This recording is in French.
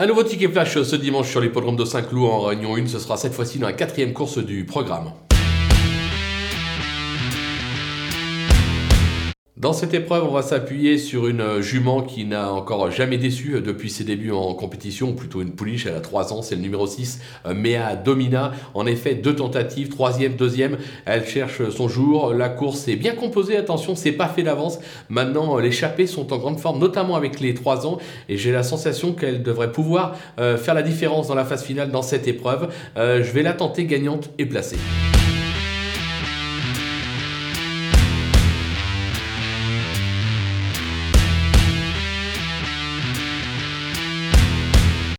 Un nouveau ticket flash ce dimanche sur l'hippodrome de Saint-Cloud en Réunion 1. Ce sera cette fois-ci dans la quatrième course du programme. Dans cette épreuve, on va s'appuyer sur une jument qui n'a encore jamais déçu depuis ses débuts en compétition, ou plutôt une pouliche, elle a 3 ans, c'est le numéro 6, Mea Domina. En effet, deux tentatives, troisième, deuxième, elle cherche son jour. La course est bien composée, attention, c'est pas fait d'avance. Maintenant, les chapeaux sont en grande forme, notamment avec les 3 ans, et j'ai la sensation qu'elle devrait pouvoir euh, faire la différence dans la phase finale dans cette épreuve. Euh, je vais la tenter gagnante et placée.